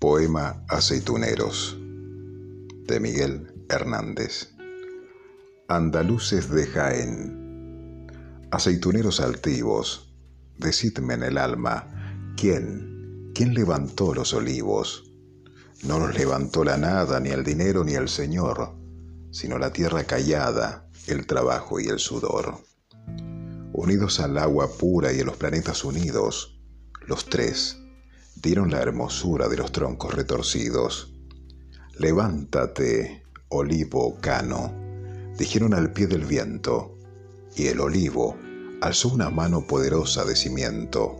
Poema Aceituneros de Miguel Hernández. Andaluces de Jaén, aceituneros altivos, decidme en el alma, ¿quién, quién levantó los olivos? No los levantó la nada, ni el dinero, ni el Señor, sino la tierra callada, el trabajo y el sudor. Unidos al agua pura y a los planetas unidos, los tres, dieron la hermosura de los troncos retorcidos. Levántate, olivo cano, dijeron al pie del viento, y el olivo alzó una mano poderosa de cimiento.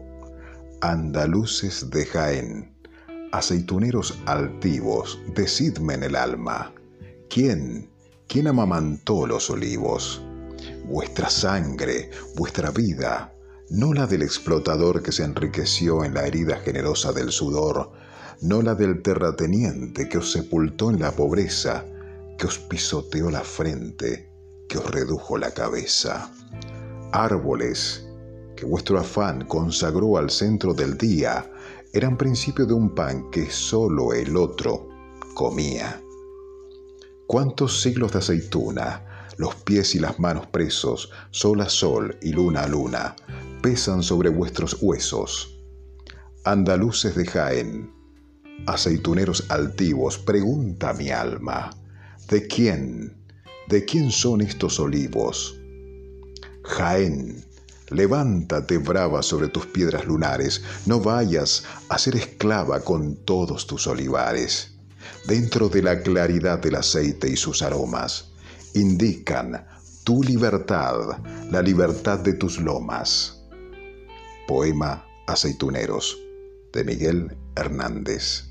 Andaluces de Jaén, aceituneros altivos, decidme en el alma, ¿quién, quién amamantó los olivos? Vuestra sangre, vuestra vida, no la del explotador que se enriqueció en la herida generosa del sudor, no la del terrateniente que os sepultó en la pobreza, que os pisoteó la frente, que os redujo la cabeza. Árboles que vuestro afán consagró al centro del día, eran principio de un pan que sólo el otro comía. ¿Cuántos siglos de aceituna, los pies y las manos presos, sol a sol y luna a luna, pesan sobre vuestros huesos. Andaluces de Jaén, aceituneros altivos, pregunta mi alma, ¿de quién, de quién son estos olivos? Jaén, levántate brava sobre tus piedras lunares, no vayas a ser esclava con todos tus olivares. Dentro de la claridad del aceite y sus aromas, indican tu libertad, la libertad de tus lomas. Poema Aceituneros de Miguel Hernández.